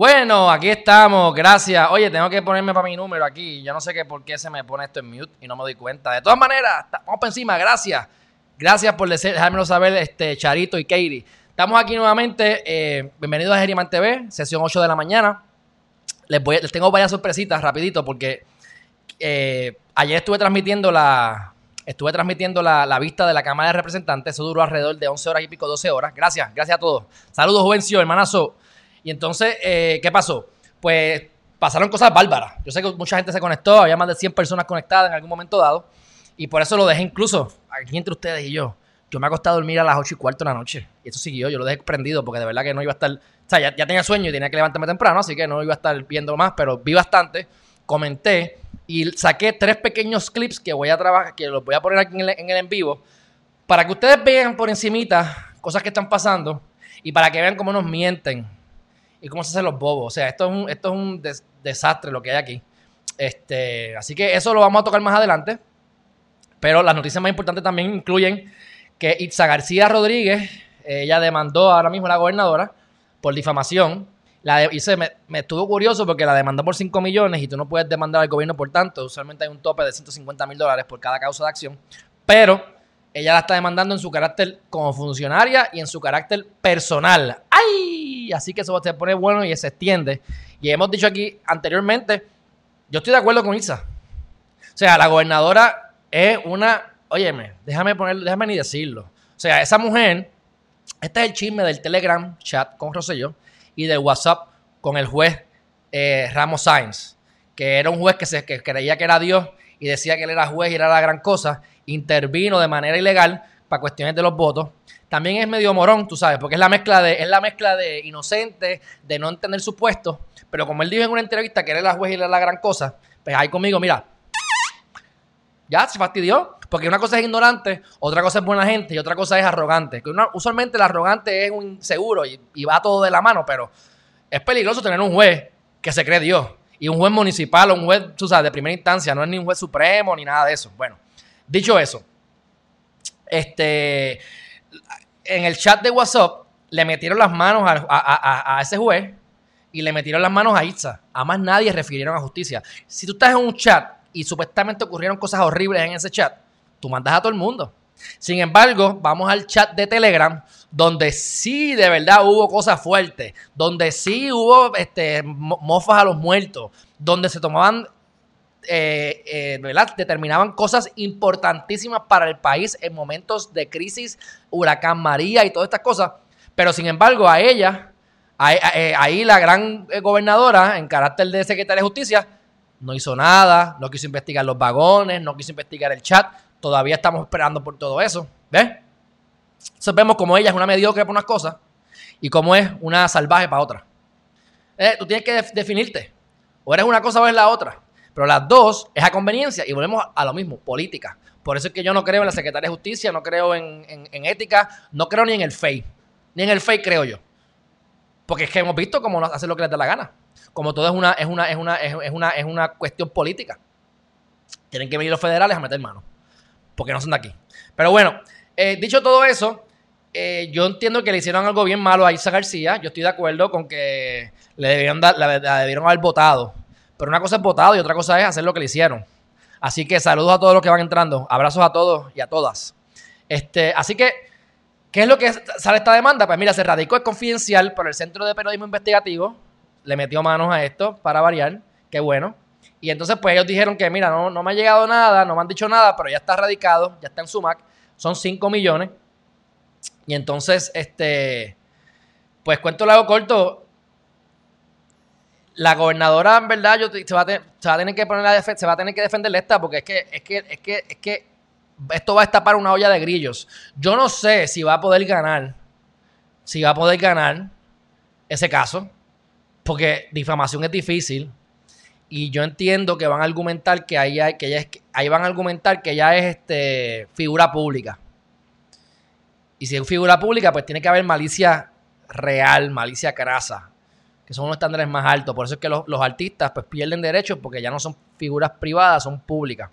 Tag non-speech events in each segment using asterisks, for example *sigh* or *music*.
Bueno, aquí estamos, gracias. Oye, tengo que ponerme para mi número aquí. Yo no sé qué por qué se me pone esto en mute y no me doy cuenta. De todas maneras, vamos para encima, gracias. Gracias por dejármelo saber, este, Charito y Katie. Estamos aquí nuevamente. Eh, bienvenidos a Geriman TV, sesión 8 de la mañana. Les, voy, les tengo varias sorpresitas rapidito porque eh, ayer estuve transmitiendo la, estuve transmitiendo la, vista de la Cámara de Representantes. Eso duró alrededor de 11 horas y pico, 12 horas. Gracias, gracias a todos. Saludos, Juvencio, hermanazo. Y entonces, eh, ¿qué pasó? Pues pasaron cosas bárbaras. Yo sé que mucha gente se conectó, había más de 100 personas conectadas en algún momento dado. Y por eso lo dejé incluso aquí entre ustedes y yo. Yo me acosté a dormir a las 8 y cuarto de la noche. Y eso siguió, yo lo dejé prendido porque de verdad que no iba a estar. O sea, ya, tenía sueño y tenía que levantarme temprano, así que no iba a estar viendo más, pero vi bastante, comenté y saqué tres pequeños clips que voy a trabajar, que los voy a poner aquí en el, en el en vivo, para que ustedes vean por encimita cosas que están pasando y para que vean cómo nos mienten y cómo se hacen los bobos. O sea, esto es un, esto es un des desastre lo que hay aquí. Este, así que eso lo vamos a tocar más adelante. Pero las noticias más importantes también incluyen que Itza García Rodríguez, ella demandó ahora mismo a la gobernadora por difamación. La de, y se me, me, estuvo curioso porque la demandó por 5 millones y tú no puedes demandar al gobierno por tanto. Usualmente hay un tope de 150 mil dólares por cada causa de acción. Pero ella la está demandando en su carácter como funcionaria y en su carácter personal. ¡Ay! Así que eso se pone bueno y se extiende. Y hemos dicho aquí anteriormente, yo estoy de acuerdo con Isa. O sea, la gobernadora es una, óyeme, déjame ponerlo, déjame ni decirlo. O sea, esa mujer, este es el chisme del Telegram chat con Rosselló y del WhatsApp con el juez eh, Ramos Sainz, que era un juez que, se, que creía que era Dios y decía que él era juez y era la gran cosa, intervino de manera ilegal para cuestiones de los votos. También es medio morón, tú sabes, porque es la mezcla de, es la mezcla de inocente, de no entender su puesto, pero como él dijo en una entrevista que era juez y era la gran cosa, pues ahí conmigo, mira, ya se fastidió, porque una cosa es ignorante, otra cosa es buena gente y otra cosa es arrogante. Usualmente el arrogante es un inseguro y, y va todo de la mano, pero es peligroso tener un juez que se cree Dios y un juez municipal o un juez, tú sabes, de primera instancia, no es ni un juez supremo ni nada de eso. Bueno, dicho eso, este, en el chat de WhatsApp le metieron las manos a, ese juez y le metieron las manos a Itza. A más nadie refirieron a justicia. Si tú estás en un chat y supuestamente ocurrieron cosas horribles en ese chat, tú mandas a todo el mundo. Sin embargo, vamos al chat de Telegram, donde sí de verdad hubo cosas fuertes, donde sí hubo este, mofas a los muertos, donde se tomaban, eh, eh. Determinaban cosas importantísimas para el país en momentos de crisis, huracán María y todas estas cosas. Pero sin embargo, a ella, ahí, ahí la gran gobernadora, en carácter de secretaria de justicia, no hizo nada, no quiso investigar los vagones, no quiso investigar el chat. Todavía estamos esperando por todo eso. ¿Ves? Entonces vemos ella es una mediocre para unas cosas y como es una salvaje para otras. Eh, tú tienes que def definirte. O eres una cosa o eres la otra. Pero las dos es a conveniencia y volvemos a lo mismo, política. Por eso es que yo no creo en la Secretaría de Justicia, no creo en, en, ética, no creo ni en el FEI. Ni en el FEI creo yo. Porque es que hemos visto cómo hace lo que les da la gana. Como todo es una, es una, es una, es una, es una cuestión política. Tienen que venir los federales a meter mano. Porque no son de aquí. Pero bueno, eh, dicho todo eso, eh, yo entiendo que le hicieron algo bien malo a Isa García. Yo estoy de acuerdo con que le debieron, dar, la, la debieron haber votado. Pero una cosa es votado y otra cosa es hacer lo que le hicieron. Así que saludos a todos los que van entrando. Abrazos a todos y a todas. Este, así que, ¿qué es lo que sale esta demanda? Pues mira, se radicó es confidencial por el Centro de Periodismo Investigativo. Le metió manos a esto para variar. Qué bueno. Y entonces, pues ellos dijeron que, mira, no, no me ha llegado nada, no me han dicho nada, pero ya está radicado, ya está en SUMAC. Son 5 millones. Y entonces, este, pues cuento lo hago corto. La gobernadora, en verdad, yo, se, va a tener, que poner la se va a tener que defenderle esta, porque es que, es que, es que, es que esto va a destapar una olla de grillos. Yo no sé si va a poder ganar, si va a poder ganar ese caso, porque difamación es difícil. Y yo entiendo que van a argumentar que ahí, que ella es, ahí van a argumentar que ella es este, figura pública. Y si es figura pública, pues tiene que haber malicia real, malicia crasa, que son unos estándares más altos. Por eso es que los, los artistas pues pierden derechos porque ya no son figuras privadas, son públicas.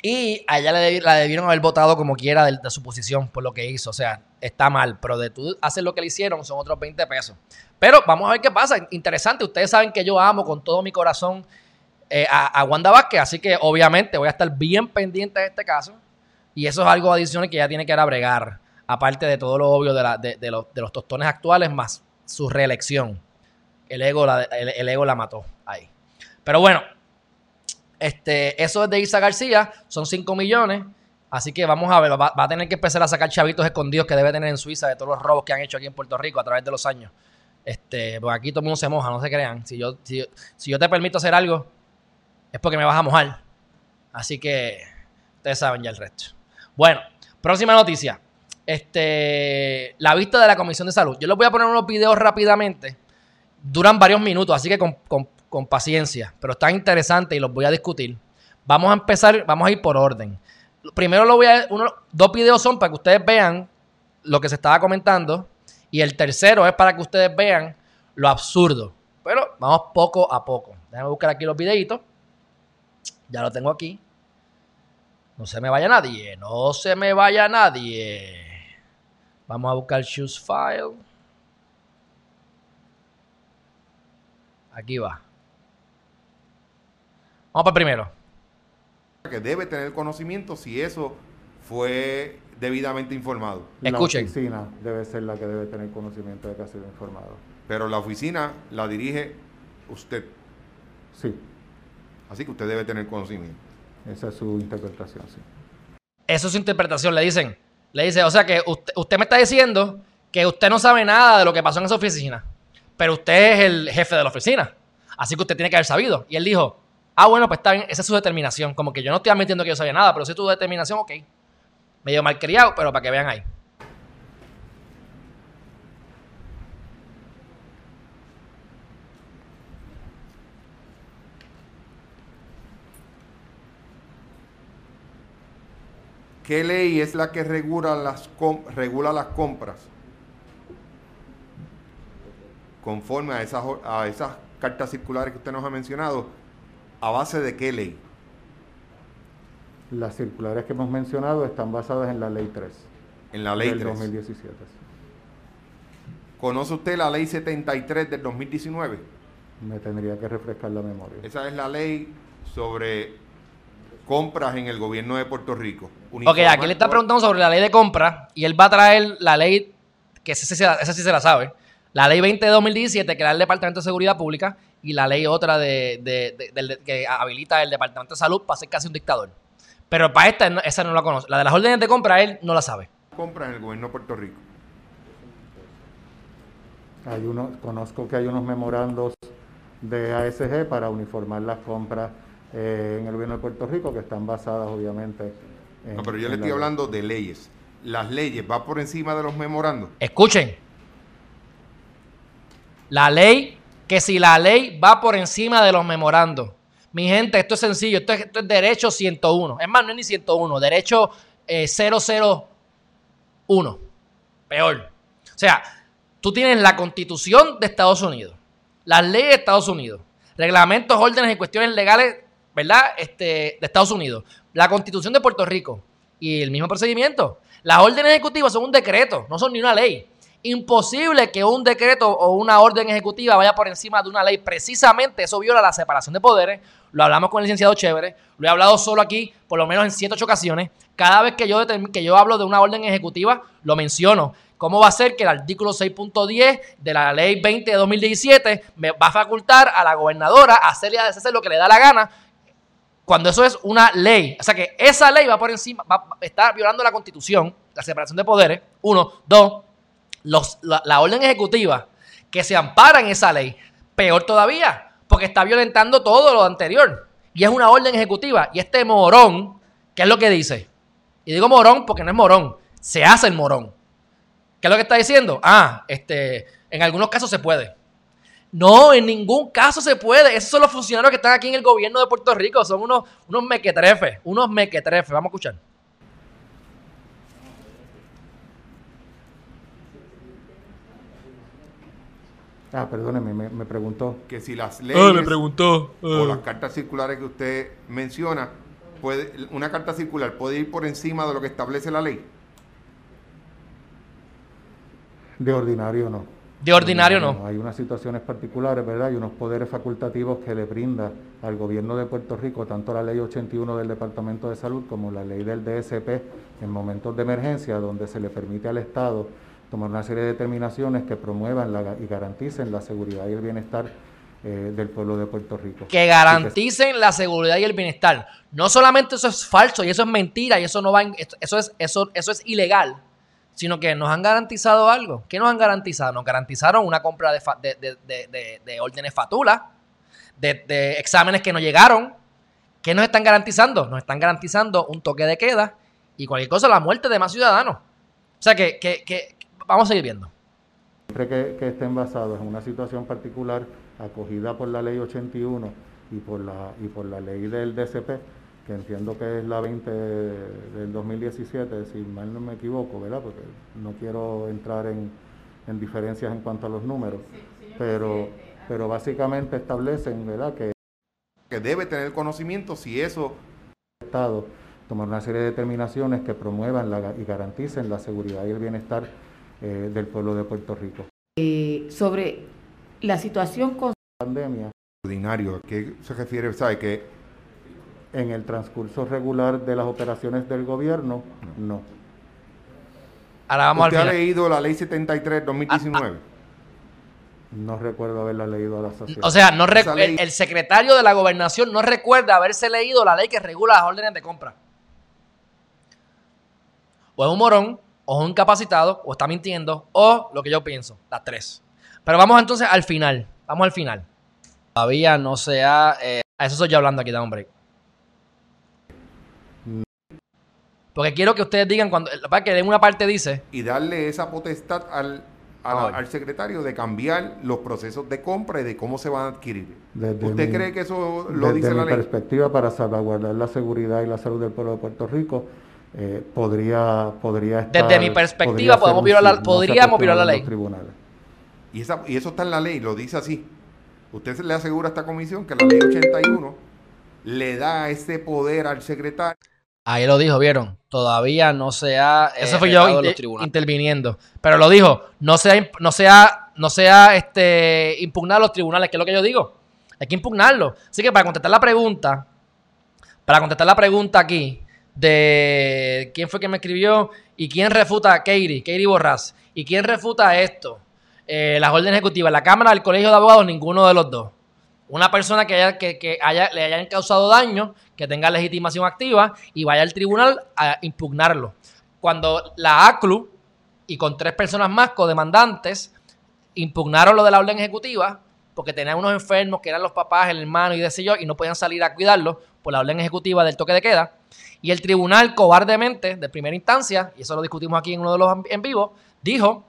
Y a ella le la debieron haber votado como quiera de, su posición por lo que hizo. O sea, está mal. Pero de tú hacer lo que le hicieron son otros 20 pesos. Pero vamos a ver qué pasa. Interesante. Ustedes saben que yo amo con todo mi corazón eh, a, Wanda Vázquez. Así que obviamente voy a estar bien pendiente de este caso. Y eso es algo adicional que ella tiene que ir a. Aparte de todo lo obvio de, los, de los tostones actuales, más su reelección. El ego la, el ego la mató ahí. Pero bueno, este, eso es de Isa García, son 5 millones. Así que vamos a ver, va, a tener que empezar a sacar chavitos escondidos que debe tener en Suiza de todos los robos que han hecho aquí en Puerto Rico a través de los años. Este, aquí todo el mundo se moja, no se crean. Si yo, si, yo te permito hacer algo, es porque me vas a mojar. Así que ustedes saben ya el resto. Bueno, próxima noticia. Este, la vista de la Comisión de Salud. Yo les voy a poner unos videos rápidamente. Duran varios minutos, así que con, con paciencia, pero está interesante y los voy a discutir. Vamos a empezar, vamos a ir por orden. Primero lo voy a, uno, dos videos son para que ustedes vean lo que se estaba comentando y el tercero es para que ustedes vean lo absurdo. Pero vamos poco a poco. Déjame buscar aquí los videitos. Ya lo tengo aquí. No se me vaya nadie, no se me vaya nadie. Vamos a buscar Choose File. Aquí va. Vamos para primero. Que debe tener conocimiento si eso fue debidamente informado. Escuchen. La oficina debe ser la que debe tener conocimiento de que ha sido informado. Pero la oficina la dirige usted. Sí. Así que usted debe tener conocimiento. Esa es su interpretación, sí. Eso es su interpretación, le dicen. Le dice, o sea que usted, usted me está diciendo que usted no sabe nada de lo que pasó en esa oficina, pero usted es el jefe de la oficina. Así que usted tiene que haber sabido. Y él dijo, Ah, bueno, pues está bien, esa es su determinación. Como que yo no estoy admitiendo que yo sabía nada, pero si es tu determinación, ok. Medio malcriado, pero para que vean ahí. ¿Qué ley es la que regula las, regula las compras? Conforme a esas, a esas cartas circulares que usted nos ha mencionado, ¿A base de qué ley? Las circulares que hemos mencionado están basadas en la ley 3. En la ley del 2017. ¿Conoce usted la ley 73 del 2019? Me tendría que refrescar la memoria. Esa es la ley sobre compras en el gobierno de Puerto Rico. Ok, aquí le está preguntando sobre la ley de compras y él va a traer la ley, que esa sí se la sabe, la ley 20 de 2017, que era el Departamento de Seguridad Pública, y la ley otra de, que habilita el Departamento de Salud para ser casi un dictador. Pero para esta, esa no la conoce. La de las órdenes de compra, él no la sabe. Compra en el gobierno de Puerto Rico. Hay uno, conozco que hay unos memorandos de ASG para uniformar las compras eh, en el gobierno de Puerto Rico que están basadas obviamente en... No, pero yo le estoy hablando de leyes. ¿Las leyes va por encima de los memorandos? Escuchen. La ley que si la ley va por encima de los memorandos. Mi gente, esto es sencillo, esto es, derecho 101. Es más, no es ni 101, derecho 001. Eh, Peor. O sea, tú tienes la constitución de Estados Unidos, las leyes de Estados Unidos, reglamentos, órdenes y cuestiones legales, ¿verdad? Este, de Estados Unidos, la constitución de Puerto Rico y el mismo procedimiento. Las órdenes ejecutivas son un decreto, no son ni una ley. Imposible que un decreto o una orden ejecutiva vaya por encima de una ley. Precisamente eso viola la separación de poderes. Lo hablamos con el licenciado Chévere. Lo he hablado solo aquí, por lo menos en 7 ocho ocasiones. Cada vez que yo, que yo hablo de una orden ejecutiva, lo menciono. ¿Cómo va a ser que el artículo 6.10 de la ley 20 de 2017 me va a facultar a la gobernadora a hacerle a deshacer lo que le da la gana cuando eso es una ley? O sea que esa ley va por encima, va, está violando la constitución, la separación de poderes. Uno. Dos la, orden ejecutiva que se ampara en esa ley, peor todavía, porque está violentando todo lo anterior. Y es una orden ejecutiva. Y este morón, ¿qué es lo que dice? Y digo morón porque no es morón, se hace el morón. ¿Qué es lo que está diciendo? Ah, este, en algunos casos se puede. No, en ningún caso se puede. Esos son los funcionarios que están aquí en el gobierno de Puerto Rico. Son unos, unos mequetrefes, unos mequetrefes. Vamos a escuchar. Ah, perdóneme, me, me preguntó. Que si las leyes Ah, me preguntó. o ah. las cartas circulares que usted menciona, puede, una carta circular puede ir por encima de lo que establece la ley. De ordinario no. De ordinario no. Hay unas situaciones particulares, ¿verdad? Y unos poderes facultativos que le brinda al gobierno de Puerto Rico tanto la ley 81 del Departamento de Salud como la ley del DSP en momentos de emergencia donde se le permite al Estado tomar una serie de determinaciones que promuevan la- y garanticen la seguridad y el bienestar eh, del pueblo de Puerto Rico. que garanticen la seguridad y el bienestar. No solamente eso es falso y eso es mentira y eso no va en- eso es eso eso es ilegal, sino que nos han garantizado algo. ¿Qué nos han garantizado? Nos garantizaron una compra de, de, de- de- de- de órdenes fatula, de, de exámenes que no llegaron. ¿Qué nos están garantizando? Nos están garantizando un toque de queda y cualquier cosa, la muerte de más ciudadanos. O sea que, que, que vamos a seguir viendo. Siempre que, que estén basados en una situación particular acogida por la ley 81 y por la, y por la ley del DCP, que entiendo que es la 20 del 2017, si mal no me equivoco, ¿verdad? Porque no quiero entrar en, en diferencias en cuanto a los números, pero, pero básicamente establecen, ¿verdad?, que Que debe tener conocimiento si eso el Estado tomar una serie de determinaciones que promuevan la- y garanticen la seguridad y el bienestar eh, del pueblo de Puerto Rico. eh, sobre la situación con Pandemia. ordinario, ¿a qué se refiere? ¿Sabe que En el transcurso regular de las operaciones del gobierno, no. Ahora vamos al usted ha leído la ley 73 2019? No recuerdo haberla leído a la sociedad. O sea, no ley- el, secretario de la gobernación no recuerda haberse leído la ley que regula las órdenes de compra. O es un morón, o es un incapacitado, o está mintiendo, o lo que yo pienso, las tres. Pero vamos entonces al final. Vamos al final. Todavía no se ha. eh, a eso soy yo hablando aquí, da un break. Porque quiero que ustedes digan cuando. Para que en una parte dice. y darle esa potestad al, al secretario de cambiar los procesos de compra y de cómo se van a adquirir. Desde ¿Usted mi- cree que eso lo Desde dice la mi ley? perspectiva, para salvaguardar la seguridad y la salud del pueblo de Puerto Rico, eh, podría, podría estar... Desde mi perspectiva, podemos violar la- podríamos violar la ley. los tribunales. Y, esa- y eso está en la ley, lo dice así. Usted le asegura a esta comisión que la ley 81 le da ese poder al secretario. Ahí lo dijo, ¿vieron? Todavía no se ha. eh, Eso fue yo los tribunales. interviniendo. Pero lo dijo, no se ha, no sea, no sea este, impugnar los tribunales, que es lo que yo digo. Hay que impugnarlo. Así que para contestar la pregunta, para contestar la pregunta aquí de quién fue que me escribió y quién refuta a Katie, Katie Borrás, y quién refuta esto, Eh, las órdenes ejecutivas, la Cámara del Colegio de Abogados, ninguno de los dos. Una persona que, haya, que, que haya, le hayan causado daño, que tenga legitimación activa y vaya al tribunal a impugnarlo. Cuando la ACLU y con tres personas más codemandantes impugnaron lo de la orden ejecutiva porque tenían unos enfermos que eran los papás, el hermano y de yo, y no podían salir a cuidarlos por la orden ejecutiva del toque de queda. Y el tribunal cobardemente, de primera instancia, y eso lo discutimos aquí en uno de los en vivo, dijo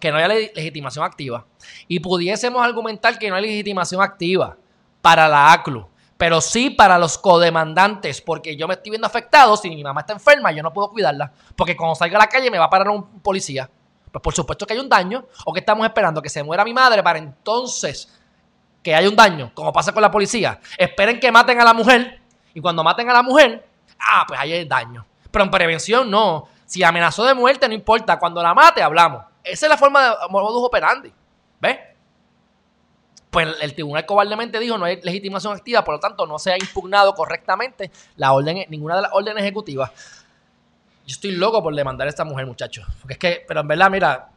que no hay le- legitimación activa. Y pudiésemos argumentar que no hay legitimación activa para la ACLU, pero sí para los codemandantes, porque yo me estoy viendo afectado, si mi mamá está enferma, yo no puedo cuidarla, porque cuando salga a la calle me va a parar un policía. Pues por supuesto que hay un daño, o que estamos esperando que se muera mi madre para entonces que haya un daño, como pasa con la policía. Esperen que maten a la mujer, y cuando maten a la mujer, ah, pues ahí hay daño. Pero en prevención no. Si amenazó de muerte, no importa. Cuando la mate, hablamos. Esa es la forma de modus operandi. ¿Ves? Pues el, tribunal cobardemente dijo no hay legitimación activa, por lo tanto no se ha impugnado correctamente la orden, ninguna de las órdenes ejecutivas. Yo estoy loco por demandar a esta mujer, muchachos. Porque es que, pero en verdad, mira,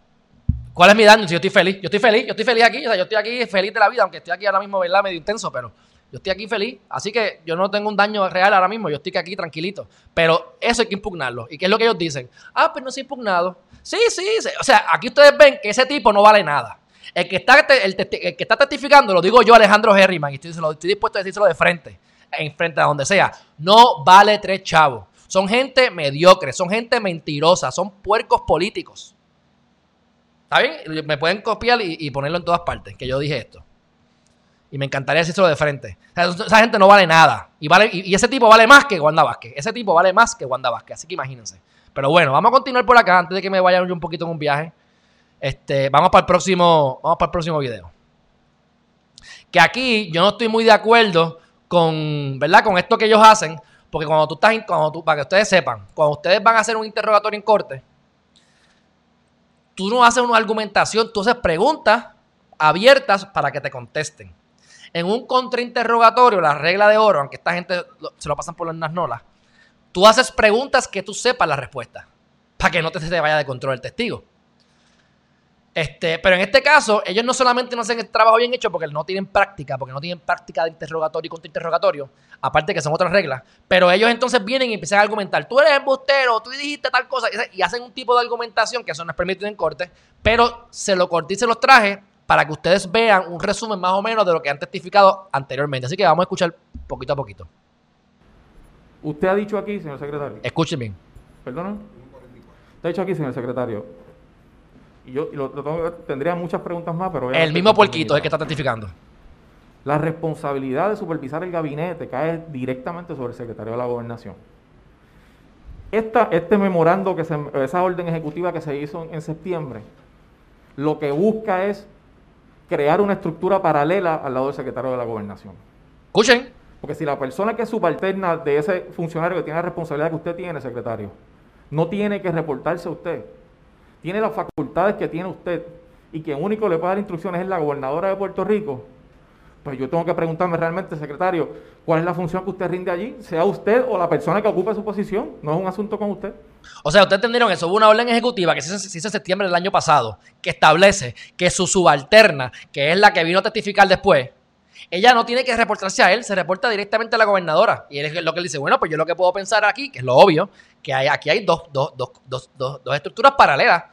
¿cuál es mi daño? Si yo estoy feliz, yo estoy feliz, yo estoy feliz aquí, o sea, yo estoy aquí feliz de la vida, aunque estoy aquí ahora mismo, ¿verdad? Medio intenso, pero yo estoy aquí feliz. Así que yo no tengo un daño real ahora mismo, yo estoy aquí tranquilito. Pero eso hay que impugnarlo. ¿Y qué es lo que ellos dicen? Ah, pues no se ha impugnado. Sí, sí. O sea, aquí ustedes ven que ese tipo no vale nada. El que está, el que está testificando, lo digo yo, Alejandro Herriman, y estoy, dispuesto a decírselo de frente, en frente a donde sea. No vale tres chavos. Son gente mediocre, son gente mentirosa, son puercos políticos. ¿Está bien? Me pueden copiar y, ponerlo en todas partes, que yo dije esto. Y me encantaría decirlo de frente. Esa gente no vale nada. Y, vale, y, y ese tipo vale más que Wanda Vázquez. Ese tipo vale más que Wanda Vázquez. Así que imagínense. Pero bueno, vamos a continuar por acá antes de que me vaya un poquito en un viaje. Este, vamos para el próximo, vamos para el próximo video. Que aquí yo no estoy muy de acuerdo con, ¿verdad? Con esto que ellos hacen, porque cuando tú estás, cuando tú, para que ustedes sepan, cuando ustedes van a hacer un interrogatorio en corte, tú no haces una argumentación, tú haces preguntas abiertas para que te contesten. En un contrainterrogatorio, la regla de oro, aunque esta gente se lo pasan por las nasnolas, tú haces preguntas que tú sepas la respuesta, para que no te, te vaya de control el testigo. Este, pero en este caso, ellos no solamente no hacen el trabajo bien hecho porque no tienen práctica, porque no tienen práctica de interrogatorio y contrainterrogatorio, aparte que son otras reglas, pero ellos entonces vienen y empiezan a argumentar, tú eres embustero, tú dijiste tal cosa, y- hacen un tipo de argumentación que eso no es en corte, pero se lo corté y se los traje para que ustedes vean un resumen más o menos de lo que han testificado anteriormente. Así que vamos a escuchar poquito a poquito. Usted ha dicho aquí, señor secretario. Escuchen bien. ¿Perdona? Usted ha dicho aquí, señor secretario. Y yo y lo- lo tengo- tendría muchas preguntas más, pero... El mismo puerquito es el que está testificando. La responsabilidad de supervisar el gabinete cae directamente sobre el secretario de la gobernación. Esta, este memorando, que se, esa orden ejecutiva que se hizo en septiembre, lo que busca es crear una estructura paralela al lado del secretario de la gobernación. Escuchen. Porque si la persona que es subalterna de ese funcionario que tiene la responsabilidad que usted tiene, secretario, no tiene que reportarse a usted, tiene las facultades que tiene usted y quien único le puede dar instrucciones es la gobernadora de Puerto Rico, pues yo tengo que preguntarme realmente, secretario, ¿cuál es la función que usted rinde allí? Sea usted o la persona que ocupe su posición, no es un asunto con usted. O sea, ustedes entendieron eso. Hubo una orden ejecutiva que se hizo en septiembre del año pasado que establece que su subalterna, que es la que vino a testificar después, ella no tiene que reportarse a él, se reporta directamente a la gobernadora. Y él es lo que él dice, bueno, pues yo lo que puedo pensar aquí, que es lo obvio, que hay, aquí hay dos, dos, dos, dos, estructuras paralelas.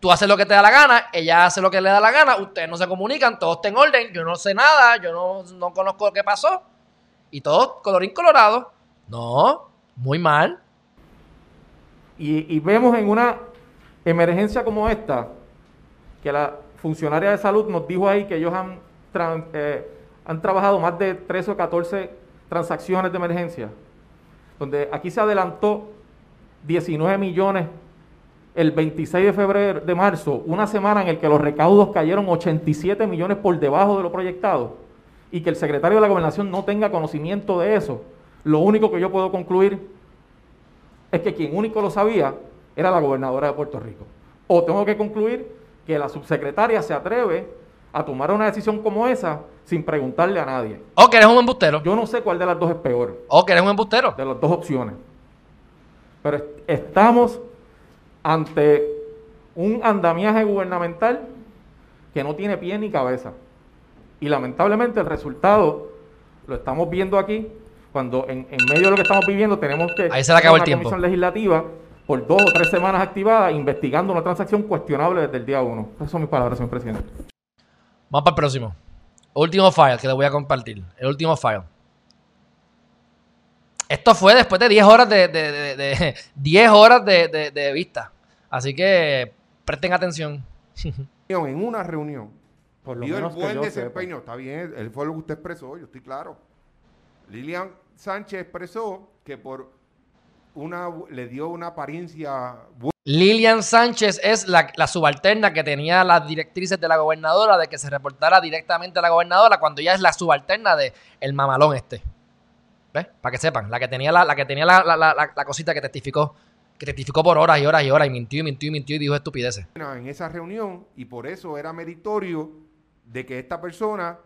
Tú haces lo que te da la gana, ella hace lo que le da la gana, ustedes no se comunican, todo está en orden, yo no sé nada, yo no, no conozco que pasó. Y todo colorín colorado. No, muy mal. Y, vemos en una emergencia como esta, que la funcionaria de salud nos dijo ahí que ellos han, eh, han trabajado más de 13 o 14 transacciones de emergencia, donde aquí se adelantó 19 millones el 26 de febrero de marzo, una semana en el que los recaudos cayeron 87 millones por debajo de lo proyectado, y que el secretario de la gobernación no tenga conocimiento de eso. Lo único que yo puedo concluir es que quien único lo sabía era la gobernadora de Puerto Rico. O tengo que concluir que la subsecretaria se atreve a tomar una decisión como esa sin preguntarle a nadie. O que eres un embustero. Yo no sé cuál de las dos es peor, O que eres un embustero. de las dos opciones. Pero est- estamos ante un andamiaje gubernamental que no tiene pie ni cabeza. Y lamentablemente el resultado lo estamos viendo aquí, cuando en, en medio de lo que estamos viviendo tenemos que Ahí se le acabó el tiempo. comisión legislativa por dos o tres semanas activada investigando una transacción cuestionable desde el día uno. Esas son mis palabras, señor presidente. Vamos para el próximo. Último file que les voy a compartir. El último file. Esto fue después de 10 horas de, de, de- de- 10 *laughs* horas de, de- de vista. Así que presten atención. *laughs* En una reunión, Por lo el menos que buen yo desempeño. Está bien, él fue lo que usted expresó, yo estoy claro. Lilian Sánchez expresó que por una le dio una apariencia buena Lilian Sánchez es la, la subalterna que tenía las directrices de la gobernadora de que se reportara directamente a la gobernadora cuando ella es la subalterna de el mamalón este. ¿Ves? Para que sepan, la que tenía la, la que tenía la- la cosita que testificó, que testificó por horas y horas y horas y mintió y mintió y mintió y dijo estupideces. en esa reunión y por eso era meritorio de que esta persona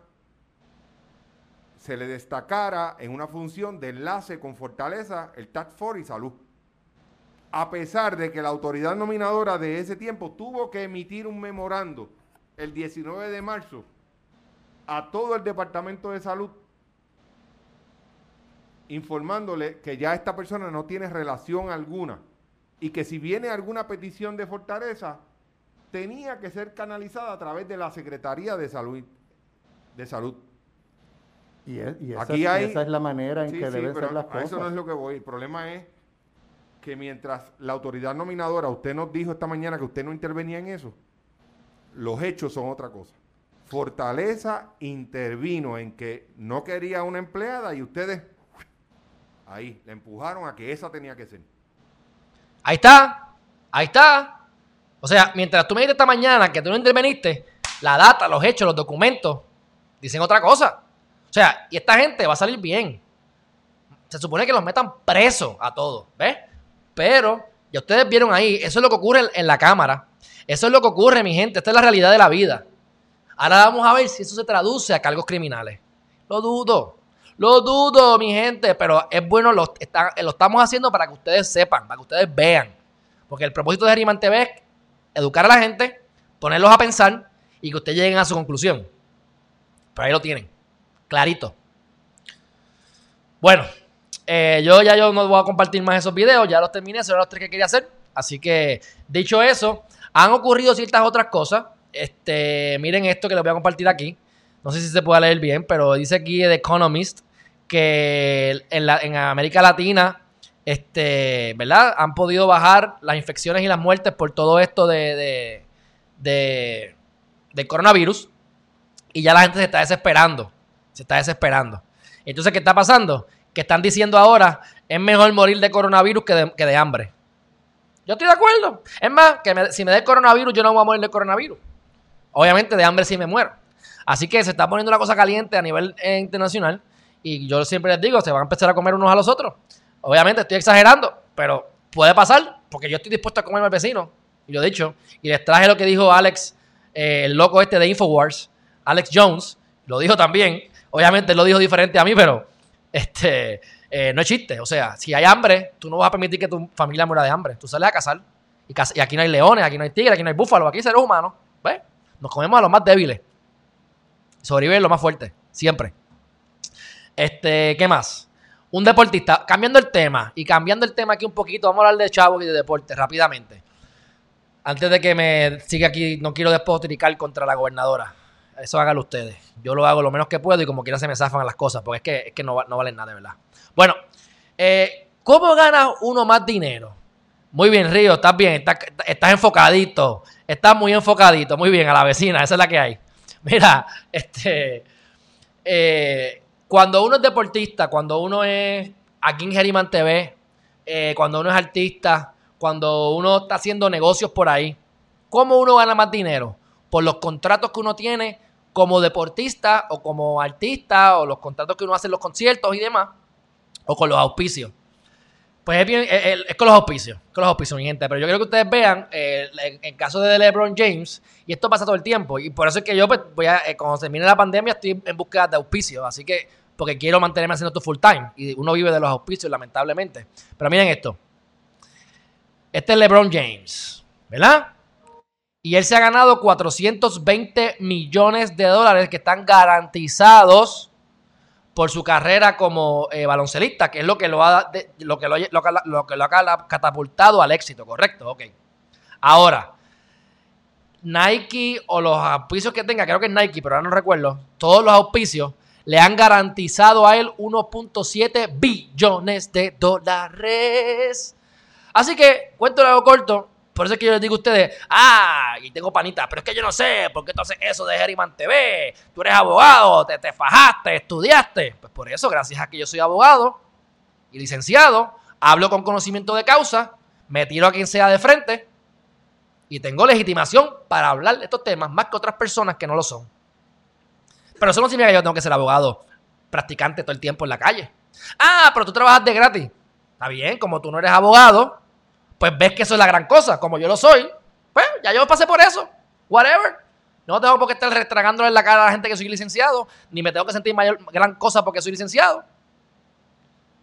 se le destacara en una función de enlace con Fortaleza, el Task Force y Salud. A pesar de que la autoridad nominadora de ese tiempo tuvo que emitir un memorando el 19 de marzo a todo el Departamento de Salud informándole que ya esta persona no tiene relación alguna y que si viene alguna petición de Fortaleza, tenía que ser canalizada a través de la Secretaría de Salud. De salud. Y, es- y esa, Aquí es- y hay- esa es la manera en Sí, que sí, deben pero ser las a cosas. eso no es lo que voy. El problema es que mientras la autoridad nominadora, usted nos dijo esta mañana que usted no intervenía en eso, los hechos son otra cosa. Fortaleza intervino en que no quería una empleada y ustedes ahí le empujaron a que esa tenía que ser. Ahí está, ahí está. O sea, mientras tú me dijiste esta mañana que tú no interveniste, la data, los hechos, los documentos dicen otra cosa. O sea, y esta gente va a salir bien. Se supone que los metan presos a todos, ¿ves? Pero, ya ustedes vieron ahí, eso es lo que ocurre en la cámara. Eso es lo que ocurre, mi gente. Esta es la realidad de la vida. Ahora vamos a ver si eso se traduce a cargos criminales. Lo dudo. Lo dudo, mi gente, pero es bueno, lo, lo estamos haciendo para que ustedes sepan, para que ustedes vean. Porque el propósito de Geriman TV es educar a la gente, ponerlos a pensar y que ustedes lleguen a su conclusión. Pero ahí lo tienen, clarito. Bueno, eh, yo ya yo no voy a compartir más esos videos, ya los terminé, eran los tres que quería hacer. Así que, dicho eso, han ocurrido ciertas otras cosas. Este, miren esto que les voy a compartir aquí. No sé si se puede leer bien, pero dice aquí The Economist que en, la, en América Latina, este, ¿verdad? Han podido bajar las infecciones y las muertes por todo esto de, de, del coronavirus. Y ya la gente se está desesperando. Se está desesperando. Entonces, ¿qué está pasando? Que están diciendo ahora, es mejor morir de coronavirus que de, que de hambre. Yo estoy de acuerdo. Es más, que si me el coronavirus, yo no voy a morir de coronavirus. Obviamente, de hambre sí me muero. Así que se está poniendo la cosa caliente a nivel eh, internacional. Y yo siempre les digo, se van a empezar a comer unos a los otros. Obviamente estoy exagerando, pero puede pasar, porque yo estoy dispuesto a comerme al vecino. Y lo he dicho. Y les traje lo que dijo Alex, eh, el loco este de Infowars, Alex Jones. Lo dijo también. Obviamente lo dijo diferente a mí, pero este, eh, no es chiste. O sea, si hay hambre, tú no vas a permitir que tu familia muera de hambre. Tú sales a cazar. Y, y aquí no hay leones, aquí no hay tigres, aquí no hay búfalos, aquí hay seres humanos. ¿Ves? Nos comemos a los más débiles. Sobreviven los más fuertes. Siempre. Este, ¿qué más? Un deportista, cambiando el tema y cambiando el tema aquí un poquito, vamos a hablar de chavos y de deporte rápidamente. Antes de que me siga aquí, no quiero despotricar contra la gobernadora. Eso hágalo ustedes. Yo lo hago lo menos que puedo y como quiera se me zafan las cosas, porque es que, es que no, no valen nada de verdad. Bueno, eh, ¿cómo gana uno más dinero? Muy bien, Río, estás bien, estás, enfocadito, estás muy enfocadito, muy bien, a la vecina, esa es la que hay. *laughs* Mira, este, eh, cuando uno es deportista, cuando uno es aquí en Geriman TV, eh, cuando uno es artista, cuando uno está haciendo negocios por ahí, ¿cómo uno gana más dinero? Por los contratos que uno tiene como deportista o como artista o los contratos que uno hace en los conciertos y demás, o con los auspicios. Pues es, bien, es, con los auspicios, con los auspicios, mi gente. Pero yo quiero que ustedes vean eh, en, caso de LeBron James, y esto pasa todo el tiempo, y por eso es que yo, pues, voy a, eh, cuando termine la pandemia, estoy en búsqueda de auspicios. Así que, porque quiero mantenerme haciendo esto full time, y uno vive de los auspicios, lamentablemente. Pero miren esto. Este es LeBron James, ¿verdad? Y él se ha ganado 420 millones de dólares que están garantizados por su carrera como eh, baloncelista, que es lo que lo ha, lo que lo, lo, que lo ha catapultado al éxito, ¿correcto? Ok. Ahora, Nike o los auspicios que tenga, creo que es Nike, pero ahora no recuerdo, todos los auspicios le han garantizado a él 1.7 billones de dólares. Así que, cuento algo corto, por eso es que yo les digo a ustedes, ah, y tengo panita, pero es que yo no sé por qué tú haces eso de Geriman TV. Tú eres abogado, te, te fajaste, estudiaste. Pues por eso, gracias a que yo soy abogado y licenciado, hablo con conocimiento de causa, me tiro a quien sea de frente y tengo legitimación para hablar de estos temas más que otras personas que no lo son. Pero eso no significa que yo tengo que ser abogado practicante todo el tiempo en la calle. Ah, pero tú trabajas de gratis. Está bien, como tú no eres abogado, pues ves que eso es la gran cosa. Como yo lo soy, pues ya yo pasé por eso. Whatever. No tengo por qué estar retragándole en la cara a la gente que soy licenciado, ni me tengo que sentir mayor gran cosa porque soy licenciado.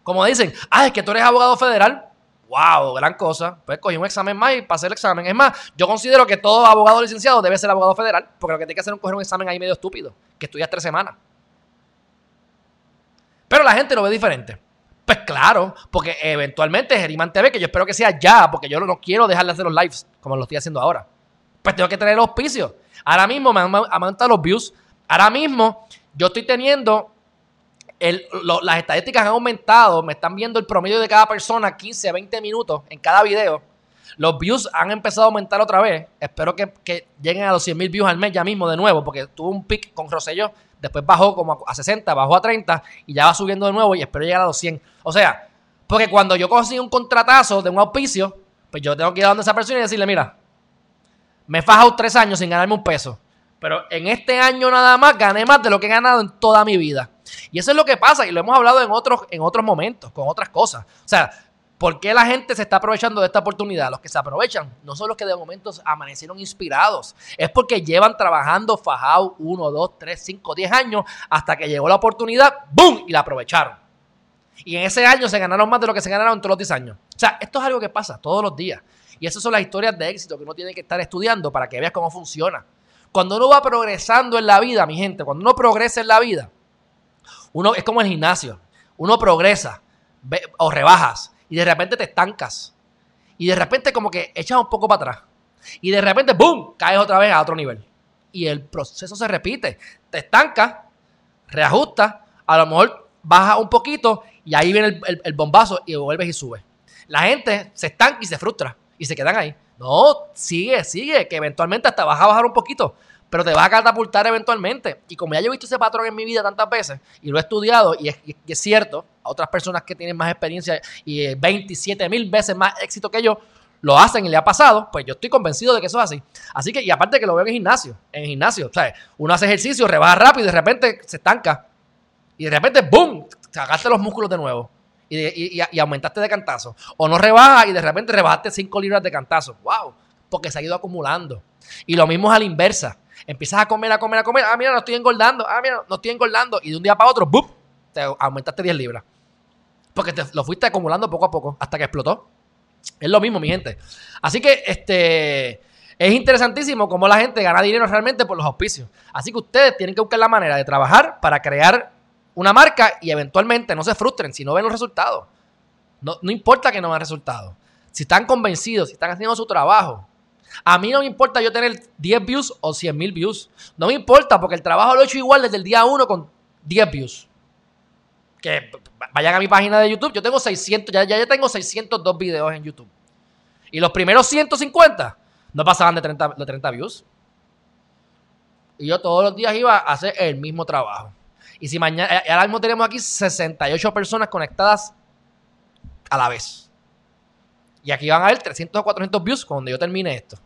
Como dicen, ah, es que tú eres abogado federal. Wow, gran cosa. Pues cogí un examen más y pasé el examen. Es más, yo considero que todo abogado licenciado debe ser abogado federal, porque lo que tiene que hacer es coger un examen ahí medio estúpido, que estudias tres semanas. Pero la gente lo ve diferente. Pues claro, porque eventualmente Geriman TV, que yo espero que sea ya, porque yo no quiero dejar de hacer los lives como lo estoy haciendo ahora. Pues tengo que tener auspicio. Ahora mismo me han aumentado los views. Ahora mismo yo estoy teniendo, las estadísticas han aumentado, me están viendo el promedio de cada persona 15 a 20 minutos en cada video. Los views han empezado a aumentar otra vez. Espero que, lleguen a los 100 mil views al mes ya mismo de nuevo, porque tuvo un pic con Rosselló, después bajó como a 60, bajó a 30 y ya va subiendo de nuevo y espero llegar a los 100. O sea, porque cuando yo consigo un contratazo de un auspicio, pues yo tengo que ir a donde esa persona y decirle, mira, me he fajado tres años sin ganarme un peso. Pero en este año nada más gané más de lo que he ganado en toda mi vida. Y eso es lo que pasa, y lo hemos hablado en otros, en otros momentos, con otras cosas. O sea, ¿por qué la gente se está aprovechando de esta oportunidad? Los que se aprovechan no son los que de momento amanecieron inspirados. Es porque llevan trabajando fajado uno, dos, tres, cinco, diez años hasta que llegó la oportunidad, ¡boom! Y la aprovecharon. Y en ese año se ganaron más de lo que se ganaron todos los 10 años. O sea, esto es algo que pasa todos los días. Y esas son las historias de éxito que uno tiene que estar estudiando para que veas cómo funciona. Cuando uno va progresando en la vida, mi gente, cuando uno progresa en la vida, uno es como el gimnasio. Uno progresa o rebajas y de repente te estancas. Y de repente como que echas un poco para atrás. Y de repente, ¡boom!, caes otra vez a otro nivel. Y el proceso se repite. Te estancas, reajustas, a lo mejor baja un poquito y ahí viene el, bombazo y vuelves y subes. La gente se estanca y se frustra y se quedan ahí. No, sigue, sigue, que eventualmente hasta vas a bajar un poquito, pero te vas a catapultar eventualmente. Y como ya yo he visto ese patrón en mi vida tantas veces y lo he estudiado, y es, cierto, otras personas que tienen más experiencia y 27 mil veces más éxito que yo, lo hacen y le ha pasado, pues yo estoy convencido de que eso es así. Así que, y aparte que lo veo en gimnasio, en gimnasio, o sea, uno hace ejercicio, rebaja rápido y de repente se estanca. Y de repente, ¡boom! Sacaste los músculos de nuevo y, aumentaste de cantazo. O no rebajas y de repente rebajaste 5 libras de cantazo. ¡Wow! Porque se ha ido acumulando. Y lo mismo es a la inversa. Empiezas a comer, a comer, a comer. Ah, mira, no estoy engordando. Ah, mira, no estoy engordando. Y de un día para otro, ¡bum! Te aumentaste 10 libras. Porque te lo fuiste acumulando poco a poco hasta que explotó. Es lo mismo, mi gente. Así que este es interesantísimo cómo la gente gana dinero realmente por los auspicios. Así que ustedes tienen que buscar la manera de trabajar para crear una marca y eventualmente no se frustren si no ven los resultados. No, importa que no vean resultados. Si están convencidos, si están haciendo su trabajo. A mí no me importa yo tener 10 views o 100 mil views. No me importa porque el trabajo lo he hecho igual desde el día 1 con 10 views. Que vayan a mi página de YouTube. Yo tengo 600, ya, ya tengo 602 videos en YouTube. Y los primeros 150 no pasaban de 30, de 30 views. Y yo todos los días iba a hacer el mismo trabajo. Y si mañana, eh, ahora mismo tenemos aquí 68 personas conectadas a la vez. Y aquí van a haber 300 o 400 views cuando yo termine esto.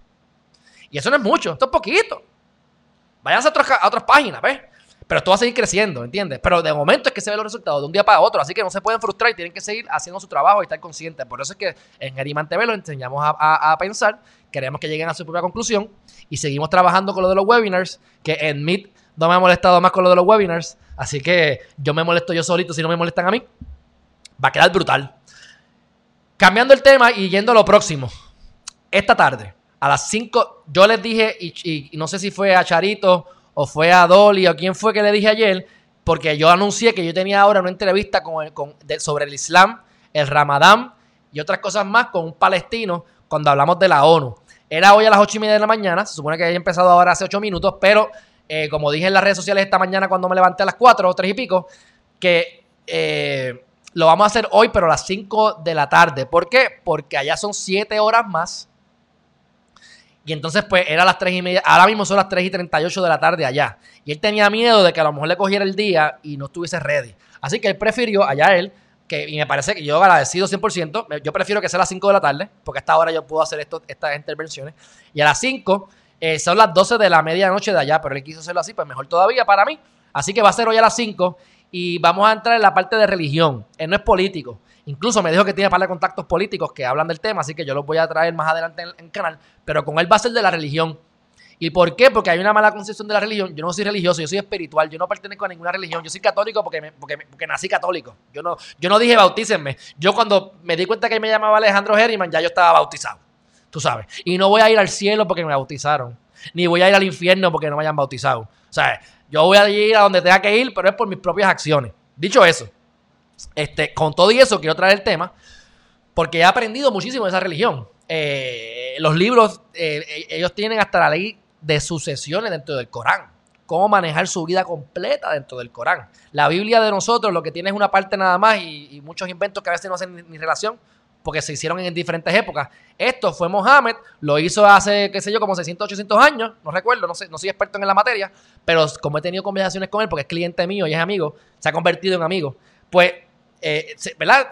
Y eso no es mucho, esto es poquito. Váyanse a, otras páginas, ¿ves? Pero esto va a seguir creciendo, ¿entiendes? Pero de momento es que se ven los resultados de un día para otro, así que no se pueden frustrar y tienen que seguir haciendo su trabajo y estar conscientes. Por eso es que en Geriman TV lo enseñamos a, a, pensar, queremos que lleguen a su propia conclusión y seguimos trabajando con lo de los webinars, que en Meet no me ha molestado más con lo de los webinars. Así que yo me molesto yo solito si no me molestan a mí. Va a quedar brutal. Cambiando el tema y yendo a lo próximo. Esta tarde, a las 5, yo les dije, y, no sé si fue a Charito o fue a Dolly o quién fue que le dije ayer, porque yo anuncié que yo tenía ahora una entrevista con, sobre el Islam, el Ramadán y otras cosas más con un palestino cuando hablamos de la ONU. Era hoy a las 8 y media de la mañana, se supone que haya empezado ahora hace 8 minutos, pero eh, como dije en las redes sociales esta mañana cuando me levanté a las 4 o 3 y pico, que eh, lo vamos a hacer hoy, pero a las 5 de la tarde. ¿Por qué? Porque allá son 7 horas más. Y entonces, pues, era las 3 y media. Ahora mismo son las 3 y 38 de la tarde allá. Y él tenía miedo de que a lo mejor le cogiera el día y no estuviese ready. Así que él prefirió, allá él, que, y me parece que yo agradecido 100%, yo prefiero que sea las 5 de la tarde, porque a esta hora yo puedo hacer esto, estas intervenciones. Y a las 5 eh, son las 12 de la medianoche de allá, pero él quiso hacerlo así, pues mejor todavía para mí. Así que va a ser hoy a las 5 y vamos a entrar en la parte de religión. Él no es político. Incluso me dijo que tiene par de contactos políticos que hablan del tema, así que yo los voy a traer más adelante en el canal. Pero con él va a ser de la religión. ¿Y por qué? Porque hay una mala concepción de la religión. Yo no soy religioso, yo soy espiritual, yo no pertenezco a ninguna religión. Yo soy católico porque, porque, nací católico. Yo no, yo no dije bautícenme. Yo cuando me di cuenta que me llamaba Alejandro Herriman, ya yo estaba bautizado tú sabes. Y no voy a ir al cielo porque me bautizaron, ni voy a ir al infierno porque no me hayan bautizado. O sea, yo voy a ir a donde tenga que ir, pero es por mis propias acciones. Dicho eso, este, con todo y eso quiero traer el tema porque he aprendido muchísimo de esa religión. Eh, los libros, eh, ellos tienen hasta la ley de sucesiones dentro del Corán. Cómo manejar su vida completa dentro del Corán. La Biblia de nosotros lo que tiene es una parte nada más y, muchos inventos que a veces no hacen ni relación porque se hicieron en diferentes épocas. Esto fue Mohammed, lo hizo hace, qué sé yo, como 600, 800 años, no recuerdo, no, sé, no soy experto en la materia, pero como he tenido conversaciones con él, porque es cliente mío y es amigo, se ha convertido en amigo, pues, eh.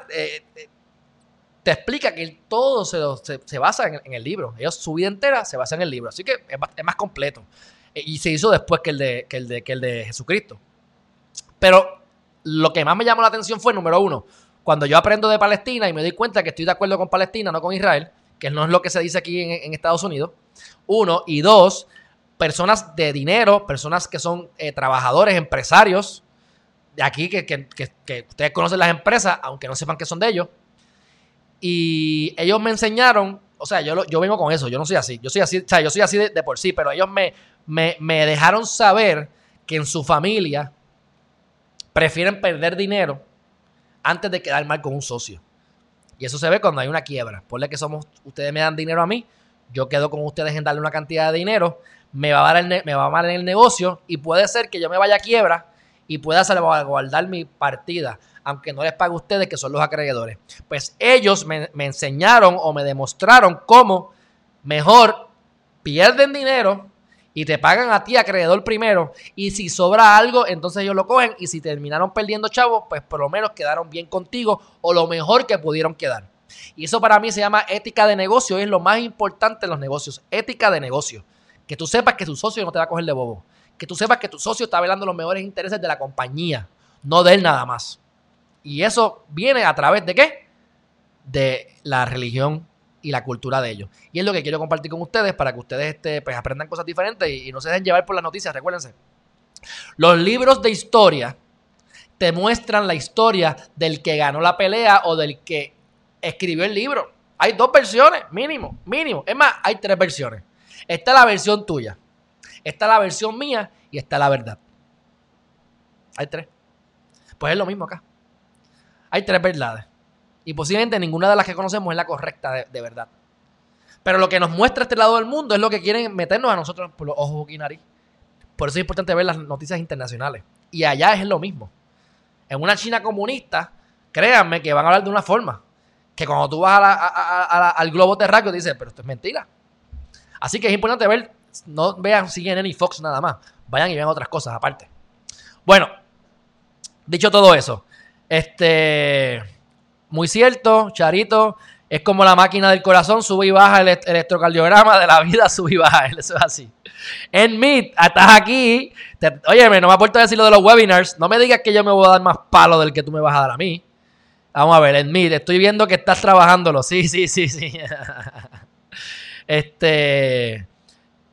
Eh, eh, te explica que todo se, se- basa en, el libro. Ellos, su vida entera se basa en el libro. Así que es, más completo. Y se hizo después que el de, que el de, que el de Jesucristo. Pero lo que más me llamó la atención fue, número uno, cuando yo aprendo de Palestina y me doy cuenta que estoy de acuerdo con Palestina, no con Israel, que no es lo que se dice aquí en, Estados Unidos. Uno. Y dos, personas de dinero, personas que son trabajadores, empresarios, de aquí que, que- que- ustedes conocen las empresas, aunque no sepan que son de ellos. Y ellos me enseñaron, o sea, yo, yo vengo con eso, yo no soy así, yo soy así, o sea, yo soy así de, por sí, pero ellos me, me, me dejaron saber que en su familia prefieren perder dinero antes de quedar mal con un socio. Y eso se ve cuando hay una quiebra. Ponle que somos, ustedes me dan dinero a mí, yo quedo con ustedes en darle una cantidad de dinero, me va a, dar me va mal en el negocio y puede ser que yo me vaya a quiebra y pueda salvaguardar mi partida, aunque no les pague a ustedes que son los acreedores. Pues ellos me, enseñaron o me demostraron cómo mejor pierden dinero y te pagan a ti acreedor primero y si sobra algo entonces ellos lo cogen y si terminaron perdiendo chavos pues por lo menos quedaron bien contigo o lo mejor que pudieron quedar. Y eso para mí se llama ética de negocio, es lo más importante en los negocios, ética de negocio. Que tú sepas que tu socio no te va a coger de bobo, que tú sepas que tu socio está velando los mejores intereses de la compañía, no de él nada más. Y eso viene a través de qué? De la religión y la cultura de ellos. Y es lo que quiero compartir con ustedes para que ustedes este, pues, aprendan cosas diferentes y, no se dejen llevar por las noticias. Recuérdense, los libros de historia te muestran la historia del que ganó la pelea o del que escribió el libro. Hay dos versiones, mínimo, mínimo. Es más, hay tres versiones. Está la versión tuya, está la versión mía y está la verdad. Hay tres. Pues es lo mismo acá. Hay tres verdades. Y posiblemente ninguna de las que conocemos es la correcta de, verdad. Pero lo que nos muestra este lado del mundo es lo que quieren meternos a nosotros por los ojos, y nariz. Por eso es importante ver las noticias internacionales. Y allá es lo mismo. En una China comunista, créanme que van a hablar de una forma. Que cuando tú vas al globo terráqueo dices, pero esto es mentira. Así que es importante ver, no vean CNN y Fox nada más. Vayan y vean otras cosas aparte. Bueno, dicho todo eso, este, muy cierto, Charito, es como la máquina del corazón, sube y baja el elect- electrocardiograma de la vida, *laughs* sube y baja, eso es así. En estás aquí, te, óyeme, no me aporto a decir lo de los webinars, no me digas que yo me voy a dar más palo del que tú me vas a dar a mí. Vamos a ver, en estoy viendo que estás trabajándolo, sí, sí, sí, sí. *laughs* este,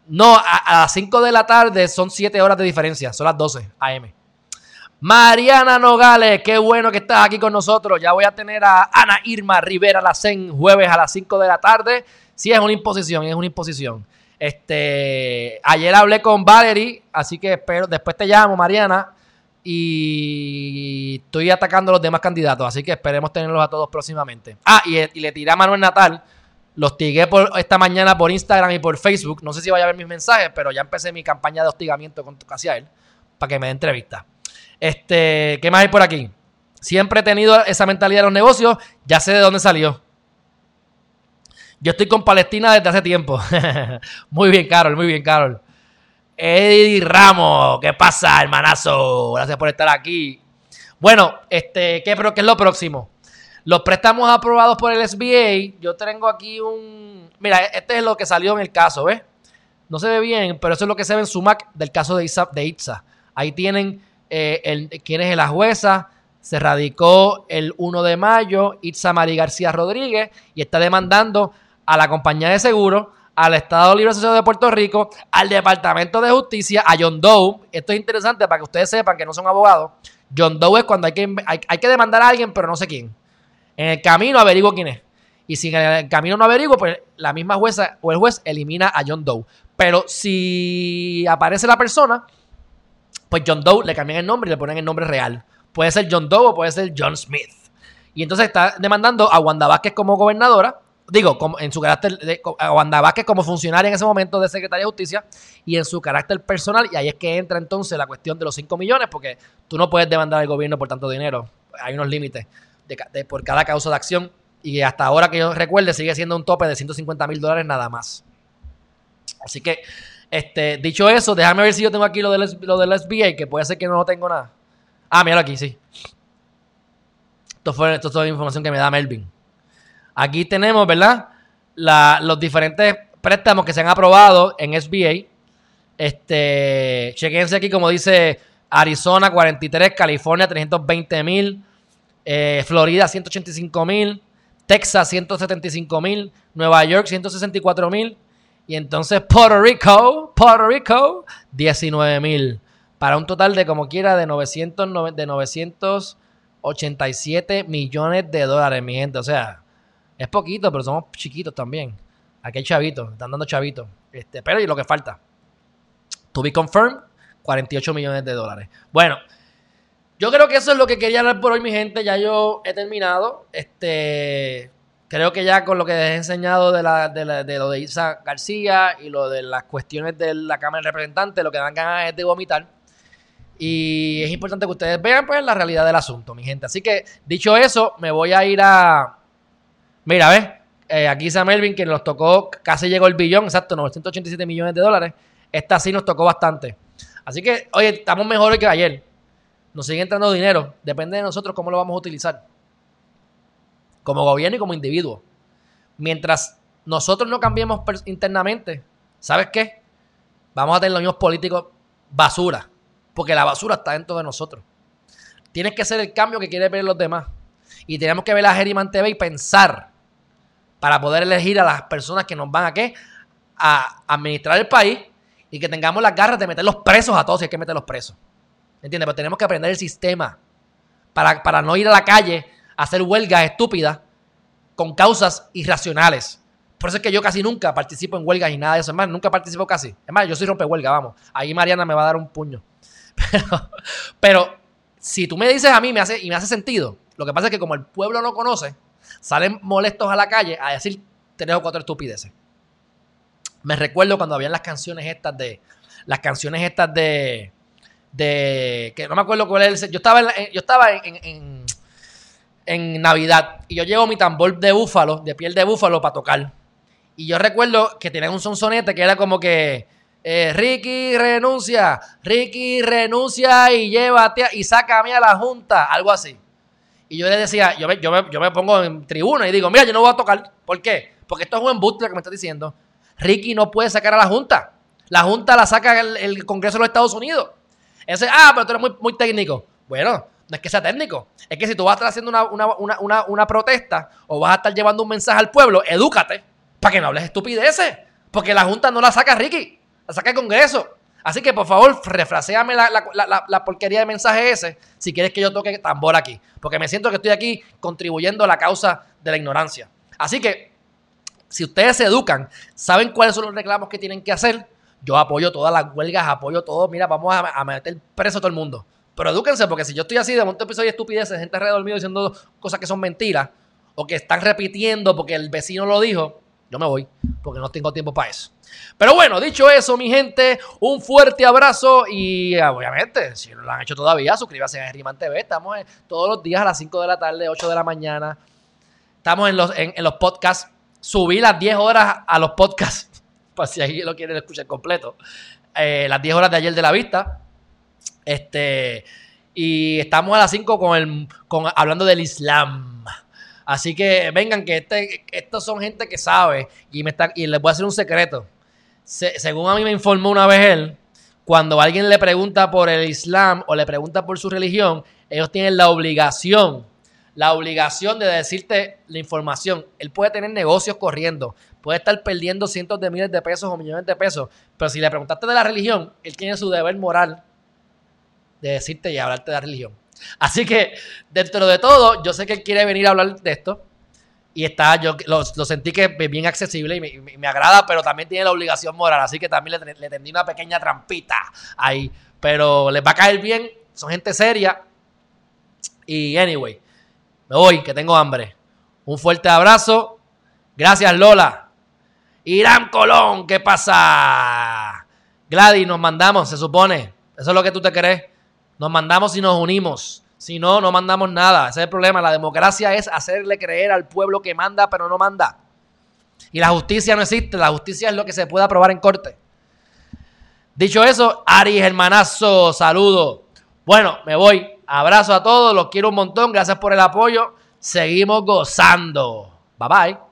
no, a, las 5 de la tarde son 7 horas de diferencia, son las 12 AM. Mariana Nogales, qué bueno que estás aquí con nosotros. Ya voy a tener a Ana Irma Rivera Lacen jueves a las 5 de la tarde. Sí, es una imposición, es una imposición. Este, ayer hablé con Valerie, así que espero, después te llamo, Mariana, y estoy atacando a los demás candidatos, así que esperemos tenerlos a todos próximamente. Ah, y, y le tiré a Manuel Natal, los tigué por esta mañana por Instagram y por Facebook. No sé si vaya a ver mis mensajes, pero ya empecé mi campaña de hostigamiento hacia él para que me dé entrevista. Este, ¿qué más hay por aquí? Siempre he tenido esa mentalidad de los negocios, ya sé de dónde salió. Yo estoy con Palestina desde hace tiempo. *laughs* muy bien, Carol, muy bien, Carol. Eddie Ramos, ¿qué pasa, hermanazo? Gracias por estar aquí. Bueno, este, ¿qué, pero, ¿qué es lo próximo? Los préstamos aprobados por el SBA, yo tengo aquí un... Mira, este es lo que salió en el caso, ¿ves? No se ve bien, pero eso es lo que se ve en su Mac del caso de Itza. De Itza. Ahí tienen eh, quién es la jueza. Se radicó el 1 de mayo Itza Mari García Rodríguez y está demandando a la compañía de seguro, al Estado Libre Asociado de Puerto Rico, al Departamento de Justicia, a John Doe. Esto es interesante para que ustedes sepan que no son abogados. John Doe es cuando hay que, hay, hay que demandar a alguien, pero no sé quién. En el camino averiguo quién es. Y si en el camino no averiguo, pues la misma jueza o el juez elimina a John Doe. Pero si aparece la persona, pues John Doe le cambian el nombre y le ponen el nombre real. Puede ser John Doe o puede ser John Smith. Y entonces está demandando a Wanda Vázquez como gobernadora, digo, en su carácter, de, a Wanda Vázquez como funcionaria en ese momento de Secretaría de Justicia y en su carácter personal. Y ahí es que entra entonces la cuestión de los 5 millones, porque tú no puedes demandar al gobierno por tanto dinero. Hay unos límites por cada causa de acción Y hasta ahora que yo recuerde, sigue siendo un tope de 150 mil dólares nada más. Así que, este, dicho eso, déjame ver si yo tengo aquí lo del, lo del SBA, que puede ser que no lo tengo nada. Ah, míralo aquí, sí. Esto fue, esto la información que me da Melvin. Aquí tenemos, ¿verdad? Los diferentes préstamos que se han aprobado en SBA. Este, chequense aquí como dice Arizona 43, California 320 mil, eh, Florida 185 mil, Texas 175 mil, Nueva York 164 mil y entonces Puerto Rico, Puerto Rico 19 mil para un total de como quiera de 909 de 987 millones de dólares, mi gente. O sea, es poquito, pero somos chiquitos también. Aquí hay chavitos, están dando chavitos. Este, pero y lo que falta. To be confirmed, 48 millones de dólares. Bueno, yo creo que eso es lo que quería hablar por hoy, mi gente. Ya yo he terminado. Este, creo que ya con lo que les he enseñado de, la, de, la- de lo de Isa García y lo de las cuestiones de la Cámara de Representantes, lo que dan ganas es de vomitar. Y es importante que ustedes vean pues la realidad del asunto, mi gente. Así que, dicho eso, me voy a ir a... Mira, ¿ves? Eh, aquí está Melvin, que nos tocó, casi llegó el billón, exacto, 987 millones de dólares. Esta sí nos tocó bastante. Así que, oye, estamos mejor hoy que ayer. Nos sigue entrando dinero. Depende de nosotros cómo lo vamos a utilizar. Como gobierno y como individuo. Mientras nosotros no cambiemos internamente, ¿sabes qué? Vamos a tener los mismos políticos basura. Porque la basura está dentro de nosotros. Tienes que hacer el cambio que quieren ver los demás. Y tenemos que ver a Geriman TV y pensar para poder elegir a las personas que nos van a qué? A administrar el país y que tengamos las garras de meterlos presos a todos si hay que meterlos presos. ¿Entiendes? Pero tenemos que aprender el sistema para, para no ir a la calle a hacer huelgas estúpidas con causas irracionales. Por eso es que yo casi nunca participo en huelgas y nada de eso. Es más, nunca participo casi. Es más, yo soy rompehuelga, vamos. Ahí Mariana me va a dar un puño. *laughs* Pero, pero si tú me dices a mí me hace, y me hace sentido, lo que pasa es que como el pueblo no conoce, salen molestos a la calle a decir tres o cuatro estupideces. Me recuerdo cuando habían las canciones estas de. Las canciones estas de. De. Que no me acuerdo cuál es el. Yo estaba en, yo estaba en, en- en- Navidad y yo llevo mi tambor de búfalo, de piel de búfalo, para tocar. Y yo recuerdo que tenían un sonsonete que era como que. eh, Ricky renuncia, Ricky renuncia y llévate a- y sácame a la junta, algo así. Y yo le decía, yo me, yo, yo me pongo en tribuna y digo, mira, yo no voy a tocar. ¿Por qué? Porque esto es un embuste que me estás diciendo. Ricky no puede sacar a la Junta. La Junta la saca el, el Congreso de los Estados Unidos. Ese, ah, pero tú eres muy, muy técnico. Bueno, no es que sea técnico. Es que si tú vas a estar haciendo una, una, una, una, protesta o vas a estar llevando un mensaje al pueblo, edúcate para que no hables estupideces. Porque la Junta no la saca Ricky, la saca el Congreso. Así que por favor, refraseame la, la- la- la porquería de mensaje ese si quieres que yo toque tambor aquí. Porque me siento que estoy aquí contribuyendo a la causa de la ignorancia. Así que, si ustedes se educan, saben cuáles son los reclamos que tienen que hacer, yo apoyo todas las huelgas, apoyo todo. Mira, vamos a, meter preso a todo el mundo. Pero edúquense, porque si yo estoy así de monte episodio de estupideces, gente alrededor diciendo cosas que son mentiras, o que están repitiendo porque el vecino lo dijo, yo me voy, porque no tengo tiempo para eso. Pero bueno, dicho eso, mi gente, un fuerte abrazo y eh, obviamente, si no lo han hecho todavía, suscríbase a Riman TV. Estamos todos los días a las 5 de la tarde, 8 de la mañana. Estamos en los, en, en los podcasts. Subí las 10 horas a los podcasts, si ahí lo quieren escuchar completo. Eh, las 10 horas de ayer de la vista. Este, y estamos a las 5 con el, con, hablando del Islam. Así que vengan, que este, estos son gente que sabe. Y, me está, y les voy a hacer un secreto. Se- según a mí me informó una vez él, cuando alguien le pregunta por el Islam o le pregunta por su religión, ellos tienen la obligación, la obligación de decirte la información. Él puede tener negocios corriendo, puede estar perdiendo cientos de miles de pesos o millones de pesos, pero si le preguntaste de la religión, él tiene su deber moral de decirte y hablarte de la religión. Así que, dentro de todo, yo sé que él quiere venir a hablar de esto. Y está, yo lo, sentí que es bien accesible y me, y me agrada, pero también tiene la obligación moral. Así que también le, le tendí una pequeña trampita ahí. Pero les va a caer bien, son gente seria. Y anyway, me voy, que tengo hambre. Un fuerte abrazo. Gracias, Lola. Irán Colón, ¿qué pasa? Gladys, nos mandamos, se supone. Eso es lo que tú te crees. Nos mandamos y nos unimos. Si no, no mandamos nada. Ese es el problema. La democracia es hacerle creer al pueblo que manda, pero no manda. Y la justicia no existe. La justicia es lo que se puede aprobar en corte. Dicho eso, Ari, hermanazo, saludo. Bueno, me voy. Abrazo a todos, los quiero un montón. Gracias por el apoyo. Seguimos gozando. Bye bye.